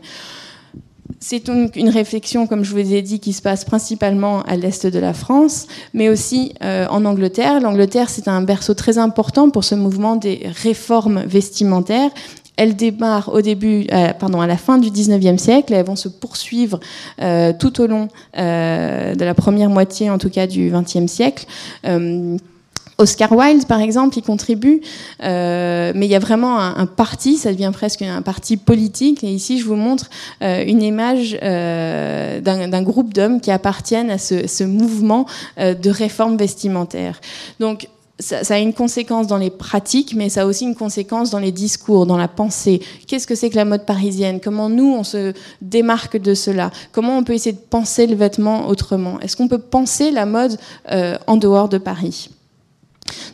c'est une, réflexion, comme je vous ai dit, qui se passe principalement à l'est de la France, mais aussi euh, en Angleterre. L'Angleterre, c'est un berceau très important pour ce mouvement des réformes vestimentaires. Elles démarrent au début, euh, pardon, à la fin du 19e siècle et elles vont se poursuivre euh, tout au long de la première moitié, en tout cas, du 20e siècle. Oscar Wilde, par exemple, y contribue, euh, mais il y a vraiment un, parti, ça devient presque un parti politique. Et ici, je vous montre euh, une image euh, d'un groupe d'hommes qui appartiennent à ce, mouvement de réforme vestimentaire. Donc, ça, ça, a une conséquence dans les pratiques, mais ça a aussi une conséquence dans les discours, dans la pensée. Qu'est-ce que c'est que la mode parisienne? Comment nous, on se démarque de cela? Comment on peut essayer de penser le vêtement autrement? Est-ce qu'on peut penser la mode en dehors de Paris?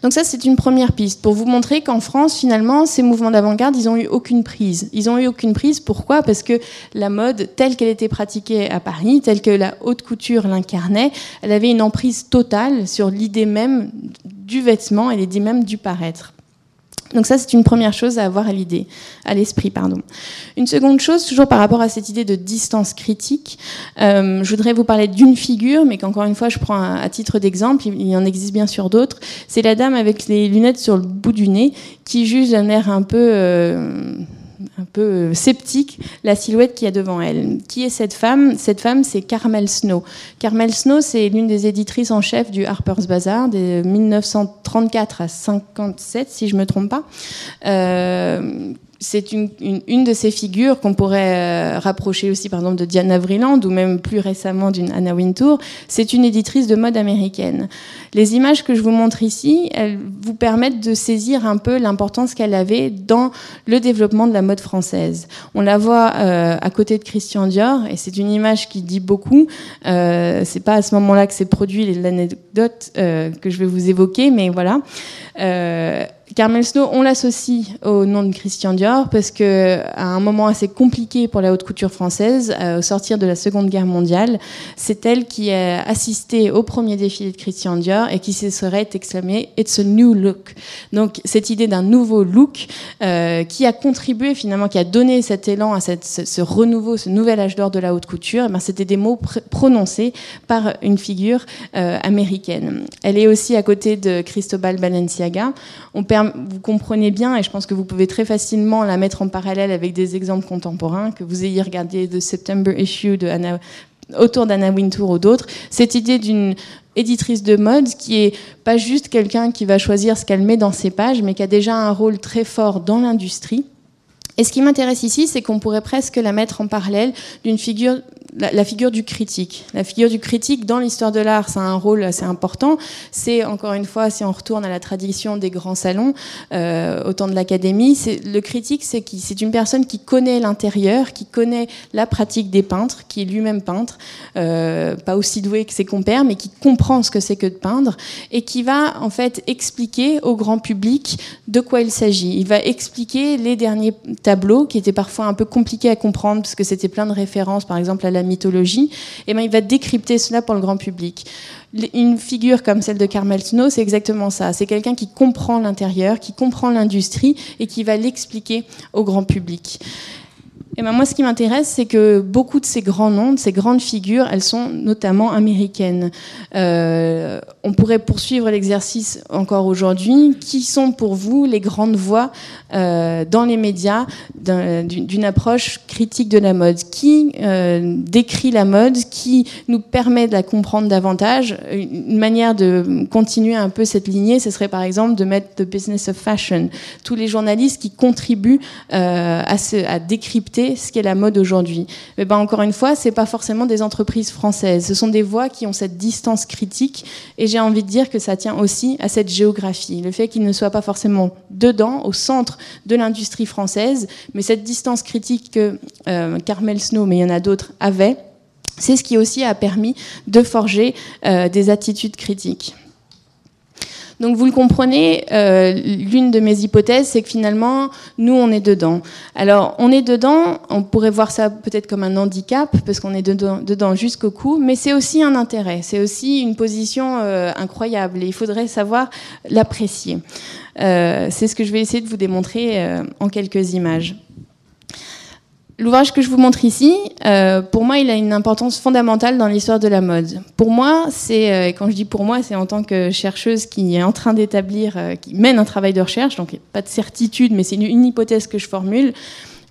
Donc ça, c'est une première piste pour vous montrer qu'en France, finalement, ces mouvements d'avant-garde, ils n'ont eu aucune prise. Ils ont eu aucune prise. Pourquoi? Parce que la mode, telle qu'elle était pratiquée à Paris, telle que la haute couture l'incarnait, elle avait une emprise totale sur l'idée même du vêtement et l'idée même du paraître. Donc ça, c'est une première chose à avoir à l'idée, à l'esprit, pardon. Une seconde chose, toujours par rapport à cette idée de distance critique, euh, je voudrais vous parler d'une figure, mais qu'encore une fois, je prends à, titre d'exemple. Il, en existe bien sûr d'autres. C'est la dame avec les lunettes sur le bout du nez qui juge d'un air un peu euh, un peu euh, sceptique la silhouette qu'il y a devant elle. Qui est cette femme? Cette femme, c'est Carmel Snow. Carmel Snow, c'est l'une des éditrices en chef du Harper's Bazaar de 1934 à 57, si je me trompe pas. Euh, c'est une, une, de ces figures qu'on pourrait euh, rapprocher aussi, par exemple, de Diana Vreeland ou même plus récemment d'une Anna Wintour. C'est une éditrice de mode américaine. Les images que je vous montre ici, elles vous permettent de saisir un peu l'importance qu'elle avait dans le développement de la mode française. On la voit euh, à côté de Christian Dior et c'est une image qui dit beaucoup. Euh, c'est pas à ce moment-là que c'est produit l'anecdote euh, que je vais vous évoquer, mais voilà. Carmel Snow, on l'associe au nom de Christian Dior parce que à un moment assez compliqué pour la haute couture française, euh, au sortir de la Seconde Guerre mondiale, c'est elle qui a assisté au premier défilé de Christian Dior et qui se serait exclamé "It's a new look". Donc cette idée d'un nouveau look euh, qui a contribué finalement, qui a donné cet élan à ce, renouveau, ce nouvel âge d'or de la haute couture, eh c'était des mots prononcés par une figure euh, américaine. Elle est aussi à côté de Cristobal Balenciaga. On vous comprenez bien, et je pense que vous pouvez très facilement la mettre en parallèle avec des exemples contemporains, que vous ayez regardé The September Issue autour d'Anna Wintour ou d'autres, cette idée d'une éditrice de mode qui est pas juste quelqu'un qui va choisir ce qu'elle met dans ses pages, mais qui a déjà un rôle très fort dans l'industrie. Et ce qui m'intéresse ici, c'est qu'on pourrait presque la mettre en parallèle d'une figure la, figure du critique. La figure du critique dans l'histoire de l'art, ça a un rôle assez important. C'est encore une fois, si on retourne à la tradition des grands salons, euh, au temps de l'académie, le critique, c'est une personne qui connaît l'intérieur, qui connaît la pratique des peintres, qui est lui-même peintre, euh, pas aussi doué que ses compères, mais qui comprend ce que c'est que de peindre et qui va en fait expliquer au grand public de quoi il s'agit. Il va expliquer les derniers tableaux qui étaient parfois un peu compliqués à comprendre parce que c'était plein de références, par exemple à la mythologie, et eh ben, il va décrypter cela pour le grand public. Une figure comme celle de Carmel Snow, c'est exactement ça. C'est quelqu'un qui comprend l'intérieur, qui comprend l'industrie et qui va l'expliquer au grand public. Et ben moi, ce qui m'intéresse, c'est que beaucoup de ces grands noms, de ces grandes figures, elles sont notamment américaines. Euh, on pourrait poursuivre l'exercice encore aujourd'hui. Qui sont pour vous les grandes voix euh, dans les médias d'une approche critique de la mode? Qui euh, décrit la mode Qui nous permet de la comprendre davantage? Une manière de continuer un peu cette lignée, ce serait par exemple de mettre The Business of Fashion. Tous les journalistes qui contribuent à, à décrypter dicter ce qu'est la mode aujourd'hui. Mais ben, encore une fois, c'est pas forcément des entreprises françaises. Ce sont des voix qui ont cette distance critique. Et j'ai envie de dire que ça tient aussi à cette géographie. Le fait qu'ils ne soient pas forcément dedans, au centre de l'industrie française, mais cette distance critique que euh, Carmel Snow, mais il y en a d'autres, avait, c'est ce qui aussi a permis de forger euh, des attitudes critiques. Donc vous le comprenez, euh, l'une de mes hypothèses, c'est que finalement, nous, on est dedans. Alors, on est dedans, on pourrait voir ça peut-être comme un handicap, parce qu'on est dedans, jusqu'au cou, mais c'est aussi un intérêt, c'est aussi une position euh, incroyable, et il faudrait savoir l'apprécier. Euh, c'est ce que je vais essayer de vous démontrer en quelques images. L'ouvrage que je vous montre ici, euh, pour moi, il a une importance fondamentale dans l'histoire de la mode. Pour moi, c'est, euh, quand je dis pour moi, c'est en tant que chercheuse qui est en train d'établir, euh, qui mène un travail de recherche, donc pas de certitude, mais c'est une hypothèse que je formule.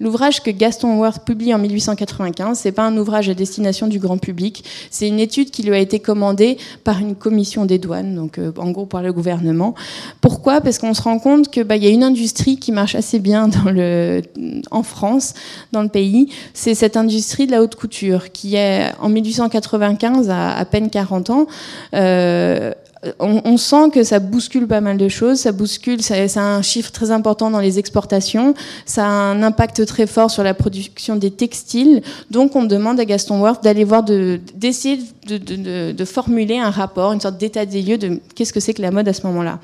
L'ouvrage que Gaston Worth publie en 1895, c'est pas un ouvrage à destination du grand public, c'est une étude qui lui a été commandée par une commission des douanes, donc euh, en gros par le gouvernement. Pourquoi? Parce qu'on se rend compte que bah, y a une industrie qui marche assez bien dans le, en France, dans le pays, c'est cette industrie de la haute couture qui est en 1895 à à peine 40 ans. Euh, on, sent que ça bouscule pas mal de choses. Ça bouscule, ça, a un chiffre très important dans les exportations. Ça a un impact très fort sur la production des textiles. Donc, on demande à Gaston Worth d'aller voir, d'essayer de, formuler un rapport, une sorte d'état des lieux de qu'est-ce que c'est que la mode à ce moment-là.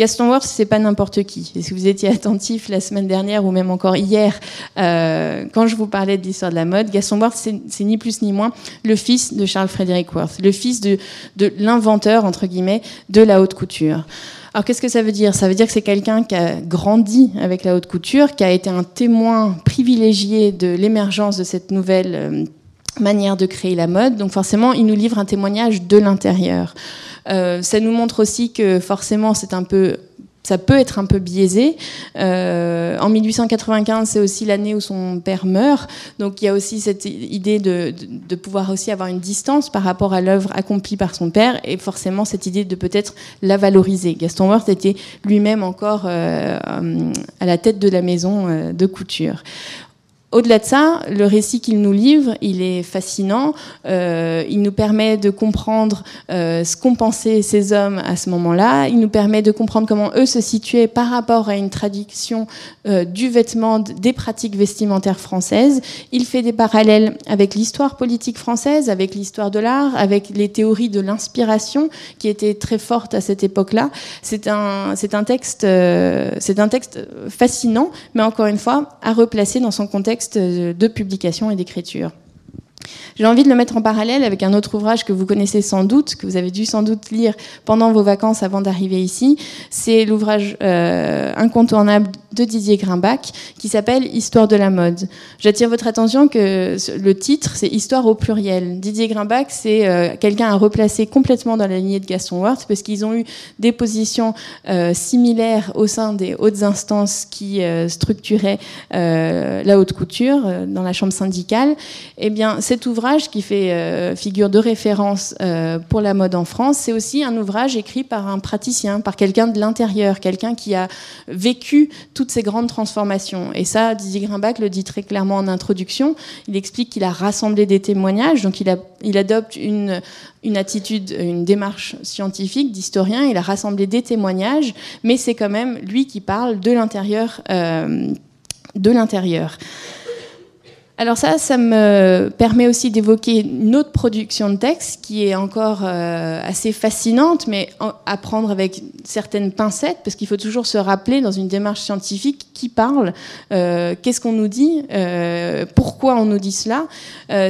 Gaston Worth, c'est pas n'importe qui. Et si vous étiez attentif la semaine dernière ou même encore hier, euh, quand je vous parlais de l'histoire de la mode, Gaston Worth, c'est ni plus ni moins le fils de Charles Frédéric Worth, le fils de, de l'inventeur entre guillemets de la haute couture. Alors qu'est-ce que ça veut dire? Ça veut dire que c'est quelqu'un qui a grandi avec la haute couture, qui a été un témoin privilégié de l'émergence de cette nouvelle euh, manière de créer la mode. Donc forcément, il nous livre un témoignage de l'intérieur. Euh, ça nous montre aussi que forcément, c'est un peu ça peut être un peu biaisé. Euh, en 1895, c'est aussi l'année où son père meurt, donc il y a aussi cette idée de, pouvoir aussi avoir une distance par rapport à l'œuvre accomplie par son père, et forcément cette idée de peut-être la valoriser. Gaston Worth était lui-même encore euh, à la tête de la maison de couture. Au-delà de ça, le récit qu'il nous livre, il est fascinant. Euh, il nous permet de comprendre euh, ce qu'ont pensé ces hommes à ce moment-là. Il nous permet de comprendre comment eux se situaient par rapport à une tradition euh, du vêtement, des pratiques vestimentaires françaises. Il fait des parallèles avec l'histoire politique française, avec l'histoire de l'art, avec les théories de l'inspiration qui étaient très fortes à cette époque-là. C'est un, c'est un texte, c'est un texte fascinant, mais encore une fois à replacer dans son contexte de publication et d'écriture. J'ai envie de le mettre en parallèle avec un autre ouvrage que vous connaissez sans doute, que vous avez dû sans doute lire pendant vos vacances avant d'arriver ici. C'est l'ouvrage euh, incontournable de Didier Grimbach qui s'appelle Histoire de la mode. J'attire votre attention que le titre, c'est Histoire au pluriel. Didier Grimbach, c'est euh, quelqu'un à replacer complètement dans la lignée de Gaston Worth parce qu'ils ont eu des positions euh, similaires au sein des hautes instances qui structuraient la haute couture dans la chambre syndicale. Eh bien, cet ouvrage qui fait euh, figure de référence euh, pour la mode en France, c'est aussi un ouvrage écrit par un praticien, par quelqu'un de l'intérieur, quelqu'un qui a vécu toutes ces grandes transformations. Et ça, Didier Grimbach le dit très clairement en introduction. Il explique qu'il a rassemblé des témoignages, donc il, adopte une, attitude, une démarche scientifique d'historien. Il a rassemblé des témoignages, mais c'est quand même lui qui parle de l'intérieur. Euh, de l'intérieur. Alors ça, ça me permet aussi d'évoquer une autre production de texte qui est encore euh, assez fascinante, mais à prendre avec certaines pincettes, parce qu'il faut toujours se rappeler dans une démarche scientifique qui parle, euh, qu'est-ce qu'on nous dit, euh, pourquoi on nous dit cela.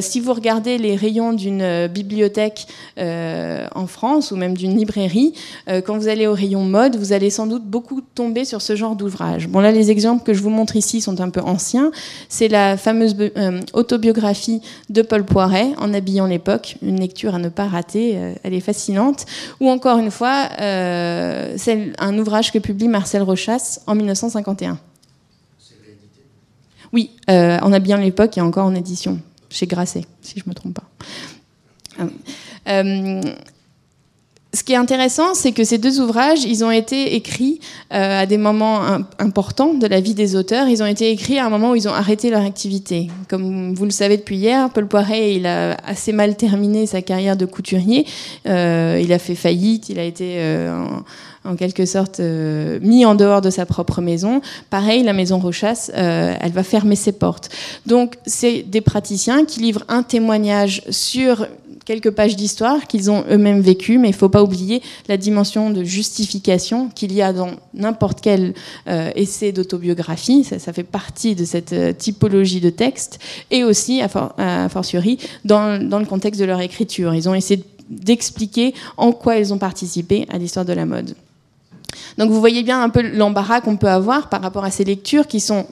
si vous regardez les rayons d'une bibliothèque en France ou même d'une librairie, quand vous allez au rayon mode, vous allez sans doute beaucoup tomber sur ce genre d'ouvrage. Bon là, les exemples que je vous montre ici sont un peu anciens. C'est la fameuse euh, autobiographie de Paul Poiret, En habillant l'époque, une lecture à ne pas rater, euh, elle est fascinante. Ou encore une fois, euh, c'est un ouvrage que publie Marcel Rochas en 1951. Oui, En habillant l'époque et encore en édition, chez Grasset, si je ne me trompe pas. ce qui est intéressant, c'est que ces deux ouvrages, ils ont été écrits euh, à des moments importants de la vie des auteurs. Ils ont été écrits à un moment où ils ont arrêté leur activité. Comme vous le savez depuis hier, Paul Poiret, il a assez mal terminé sa carrière de couturier. Euh, il a fait faillite, il a été euh, en, quelque sorte euh, mis en dehors de sa propre maison. Pareil, la maison Rochas, euh, elle va fermer ses portes. Donc, c'est des praticiens qui livrent un témoignage sur quelques pages d'histoire qu'ils ont eux-mêmes vécues, mais il ne faut pas oublier la dimension de justification qu'il y a dans n'importe quel euh, essai d'autobiographie. Ça, fait partie de cette typologie de texte, et aussi, à, for à fortiori, dans le contexte de leur écriture. Ils ont essayé d'expliquer en quoi ils ont participé à l'histoire de la mode. Donc vous voyez bien un peu l'embarras qu'on peut avoir par rapport à ces lectures qui sont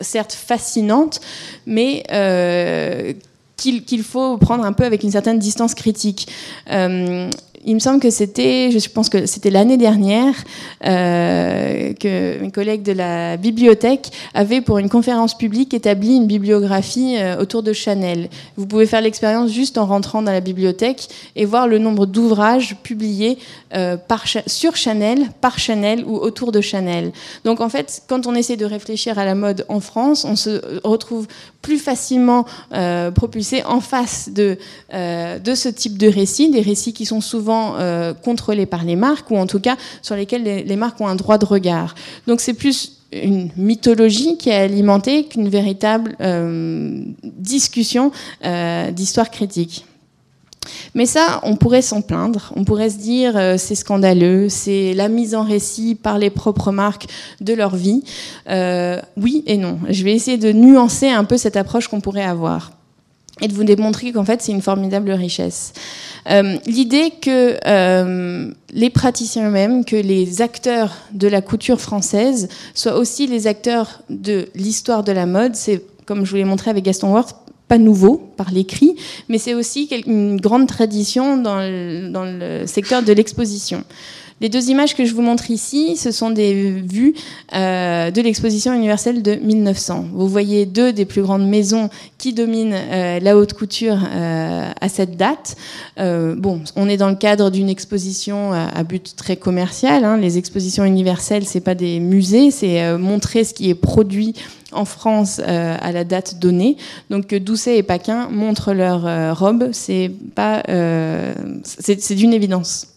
certes fascinantes, mais euh, qu'il qu faut prendre un peu avec une certaine distance critique. Euh, il me semble que c'était, je pense que c'était l'année dernière, euh, que mes collègues de la bibliothèque avaient, pour une conférence publique, établi une bibliographie euh, autour de Chanel. Vous pouvez faire l'expérience juste en rentrant dans la bibliothèque et voir le nombre d'ouvrages publiés euh, sur Chanel, par Chanel ou autour de Chanel. Donc en fait, quand on essaie de réfléchir à la mode en France, on se retrouve plus facilement euh, propulsé en face de, de ce type de récits, des récits qui sont souvent euh, contrôlés par les marques, ou en tout cas sur lesquels les, marques ont un droit de regard. Donc c'est plus une mythologie qui est alimentée qu'une véritable euh, discussion euh, d'histoire critique. Mais ça, on pourrait s'en plaindre, on pourrait se dire c'est scandaleux, c'est la mise en récit par les propres marques de leur vie. Oui et non. Je vais essayer de nuancer un peu cette approche qu'on pourrait avoir et de vous démontrer qu'en fait c'est une formidable richesse. Euh, L'idée que euh, les praticiens eux-mêmes, que les acteurs de la couture française soient aussi les acteurs de l'histoire de la mode, c'est comme je vous l'ai montré avec Gaston Worth, pas nouveau par l'écrit, mais c'est aussi une grande tradition dans le, dans le secteur de l'exposition. Les deux images que je vous montre ici, ce sont des vues euh, de l'exposition universelle de 1900. Vous voyez deux des plus grandes maisons qui dominent euh, la haute couture euh, à cette date. Bon, on est dans le cadre d'une exposition à, but très commercial. Hein. Les expositions universelles, c'est pas des musées, c'est montrer ce qui est produit en France à la date donnée. Donc Doucet et Paquin montrent leurs euh, robes, c'est pas, c'est d'une évidence.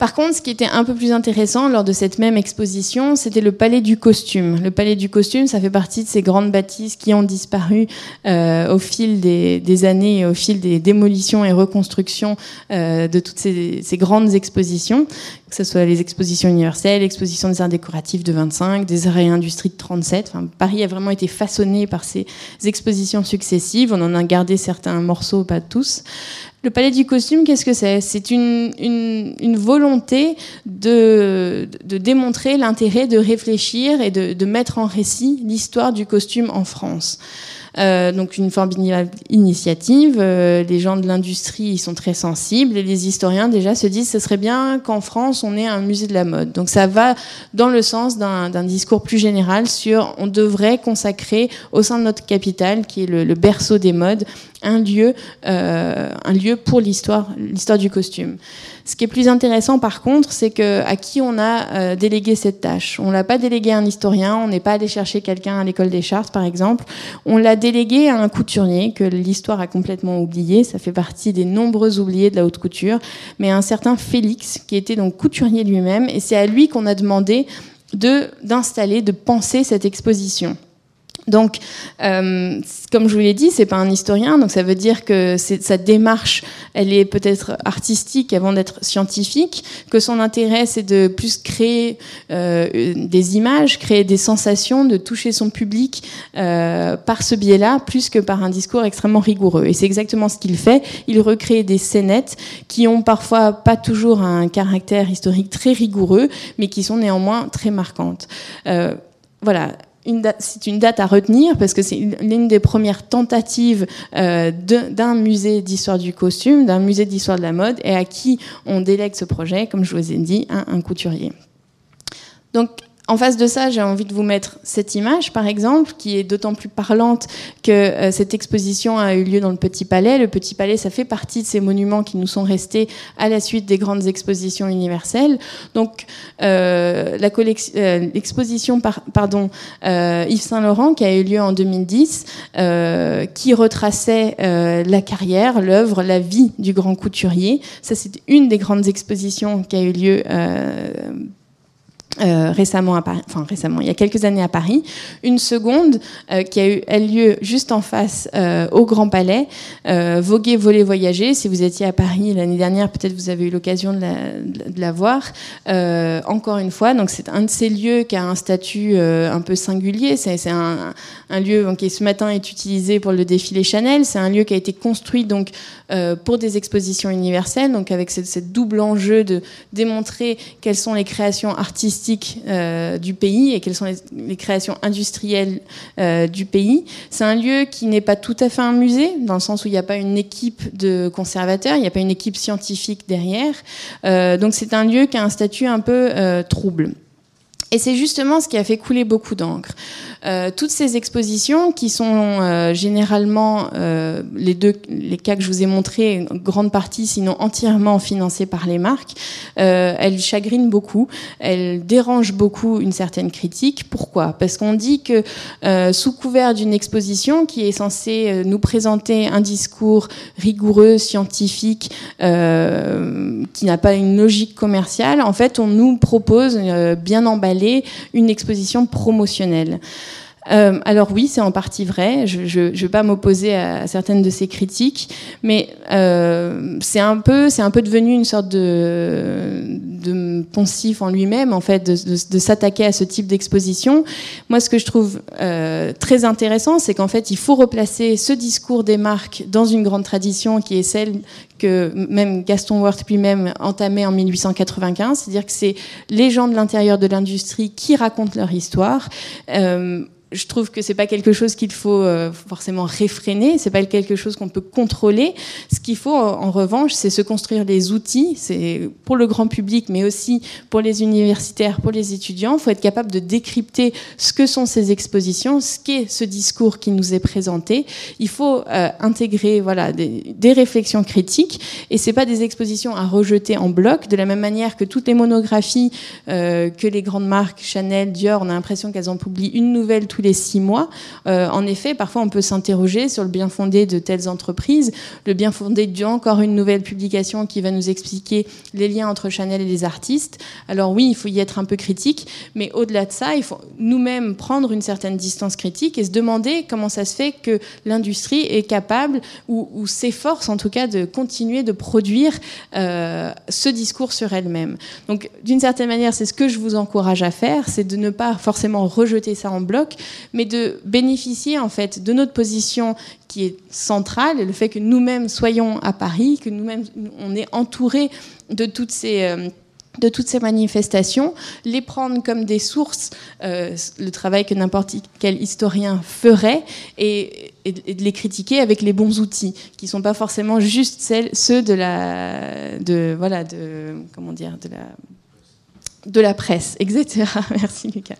Par contre, ce qui était un peu plus intéressant lors de cette même exposition, c'était le Palais du Costume. Le Palais du Costume, ça fait partie de ces grandes bâtisses qui ont disparu euh, au fil des, des, années, au fil des démolitions et reconstructions euh, de toutes ces, ces, grandes expositions, que ce soit les expositions universelles, l'exposition des arts décoratifs de 25, des arts et industries de 37. Enfin, Paris a vraiment été façonné par ces expositions successives. On en a gardé certains morceaux, pas tous. Le palais du costume, qu'est-ce que c'est? C'est une, volonté de, démontrer l'intérêt de réfléchir et de mettre en récit l'histoire du costume en France. Euh, donc une formidable initiative. Euh, les gens de l'industrie ils sont très sensibles et les historiens déjà se disent ce serait bien qu'en France on ait un musée de la mode. Donc ça va dans le sens d'un discours plus général sur on devrait consacrer au sein de notre capitale, qui est le, berceau des modes, un lieu, euh, un lieu pour l'histoire du costume. Ce qui est plus intéressant, par contre, c'est que à qui on a euh, délégué cette tâche? On l'a pas délégué à un historien, on n'est pas allé chercher quelqu'un à l'école des chartes, par exemple. On l'a délégué à un couturier que l'histoire a complètement oublié. Ça fait partie des nombreux oubliés de la haute couture, mais un certain Félix, qui était donc couturier lui-même, et c'est à lui qu'on a demandé de d'installer, de penser cette exposition. Donc, euh, comme je vous l'ai dit, c'est pas un historien, donc ça veut dire que sa démarche, elle est peut-être artistique avant d'être scientifique, que son intérêt c'est de plus créer euh, des images, créer des sensations, de toucher son public euh, par ce biais-là, plus que par un discours extrêmement rigoureux. Et c'est exactement ce qu'il fait. Il recrée des scénettes qui ont parfois pas toujours un caractère historique très rigoureux, mais qui sont néanmoins très marquantes. Euh, voilà c'est une date à retenir parce que c'est l'une des premières tentatives euh, d'un musée d'histoire du costume, d'un musée d'histoire de la mode, et à qui on délègue ce projet, comme je vous ai dit, un, un couturier. Donc, en face de ça, j'ai envie de vous mettre cette image, par exemple, qui est d'autant plus parlante que euh, cette exposition a eu lieu dans le Petit Palais. Le Petit Palais, ça fait partie de ces monuments qui nous sont restés à la suite des grandes expositions universelles. Donc, euh, l'exposition, pardon, Yves Saint-Laurent, qui a eu lieu en 2010, qui retraçait la carrière, l'œuvre, la vie du grand couturier. Ça, c'est une des grandes expositions qui a eu lieu euh, récemment à Paris, enfin récemment, il y a quelques années à Paris, une seconde euh, qui a eu lieu juste en face euh, au Grand Palais, Voguer, voler, voyager. Si vous étiez à Paris l'année dernière, peut-être vous avez eu l'occasion de, la, voir. encore une fois, donc c'est un de ces lieux qui a un statut un peu singulier. C'est un, lieu qui ce matin est utilisé pour le défilé Chanel. C'est un lieu qui a été construit donc pour des expositions universelles, donc avec cette double enjeu de démontrer quelles sont les créations artistiques euh, du pays et quelles sont les, créations industrielles euh, du pays. C'est un lieu qui n'est pas tout à fait un musée, dans le sens où il n'y a pas une équipe de conservateurs, il n'y a pas une équipe scientifique derrière. Euh, donc c'est un lieu qui a un statut un peu trouble. Et c'est justement ce qui a fait couler beaucoup d'encre. Euh, toutes ces expositions, qui sont euh, généralement euh, les deux les cas que je vous ai montrés, en grande partie, sinon entièrement financées par les marques, elles chagrinent beaucoup, elles dérangent beaucoup une certaine critique. Pourquoi? Parce qu'on dit que sous couvert d'une exposition qui est censée nous présenter un discours rigoureux, scientifique, qui n'a pas une logique commerciale, en fait, on nous propose bien emballé une exposition promotionnelle. Euh, alors oui, c'est en partie vrai. Je ne vais pas m'opposer à, certaines de ces critiques, mais euh, c'est un peu, c'est un peu devenu une sorte de, de poncif en lui-même, en fait, de, s'attaquer à ce type d'exposition. Moi, ce que je trouve euh, très intéressant, c'est qu'en fait, il faut replacer ce discours des marques dans une grande tradition qui est celle que même Gaston Worth lui-même entamait en 1895, c'est-à-dire que c'est les gens de l'intérieur de l'industrie qui racontent leur histoire. Euh, je trouve que c'est pas quelque chose qu'il faut euh, forcément réfréner, c'est pas quelque chose qu'on peut contrôler. Ce qu'il faut, en revanche, c'est se construire des outils. C'est pour le grand public, mais aussi pour les universitaires, pour les étudiants. Il faut être capable de décrypter ce que sont ces expositions, ce qu'est ce discours qui nous est présenté. Il faut euh, intégrer, voilà, des, des, réflexions critiques. Et c'est pas des expositions à rejeter en bloc, de la même manière que toutes les monographies euh, que les grandes marques, Chanel, Dior, on a l'impression qu'elles en publient une nouvelle tous les six mois. Euh, en effet, parfois on peut s'interroger sur le bien fondé de telles entreprises, le bien fondé de encore une nouvelle publication qui va nous expliquer les liens entre Chanel et les artistes. Alors oui, il faut y être un peu critique, mais au-delà de ça, il faut nous-mêmes prendre une certaine distance critique et se demander comment ça se fait que l'industrie est capable ou, s'efforce en tout cas de continuer de produire euh, ce discours sur elle-même. Donc d'une certaine manière, c'est ce que je vous encourage à faire, c'est de ne pas forcément rejeter ça en bloc, mais de bénéficier en fait de notre position qui est centrale, le fait que nous-mêmes soyons à Paris, que nous-mêmes on est entourés de toutes ces euh, de toutes ces manifestations, les prendre comme des sources, euh, le travail que n'importe quel historien ferait, et, de les critiquer avec les bons outils, qui ne sont pas forcément juste ceux de la, de, voilà, de, comment dire, de la de la presse, etc. Merci Lucas.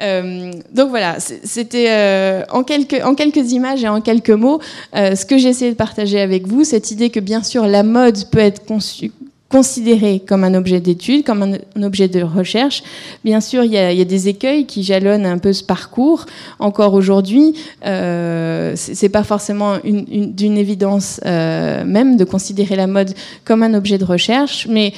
Euh, donc voilà, c'était euh, en, quelques, images et en quelques mots euh, ce que j'ai essayé de partager avec vous, cette idée que bien sûr la mode peut être conçue considérée comme un objet d'étude, comme un, objet de recherche. Bien sûr, il y, a, des écueils qui jalonnent un peu ce parcours. Encore aujourd'hui, euh, c'est pas forcément d'une évidence même de considérer la mode comme un objet de recherche, mais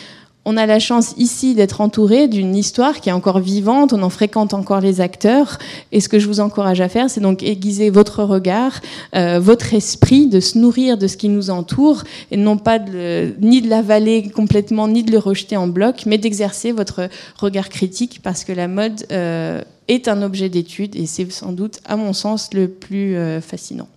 on a la chance ici d'être entouré d'une histoire qui est encore vivante, on en fréquente encore les acteurs. Et ce que je vous encourage à faire, c'est donc aiguiser votre regard, euh, votre esprit, de se nourrir de ce qui nous entoure, et non pas ni de l'avaler complètement, ni de le rejeter en bloc, mais d'exercer votre regard critique, parce que la mode euh, est un objet d'étude, et c'est sans doute, à mon sens, le plus euh, fascinant.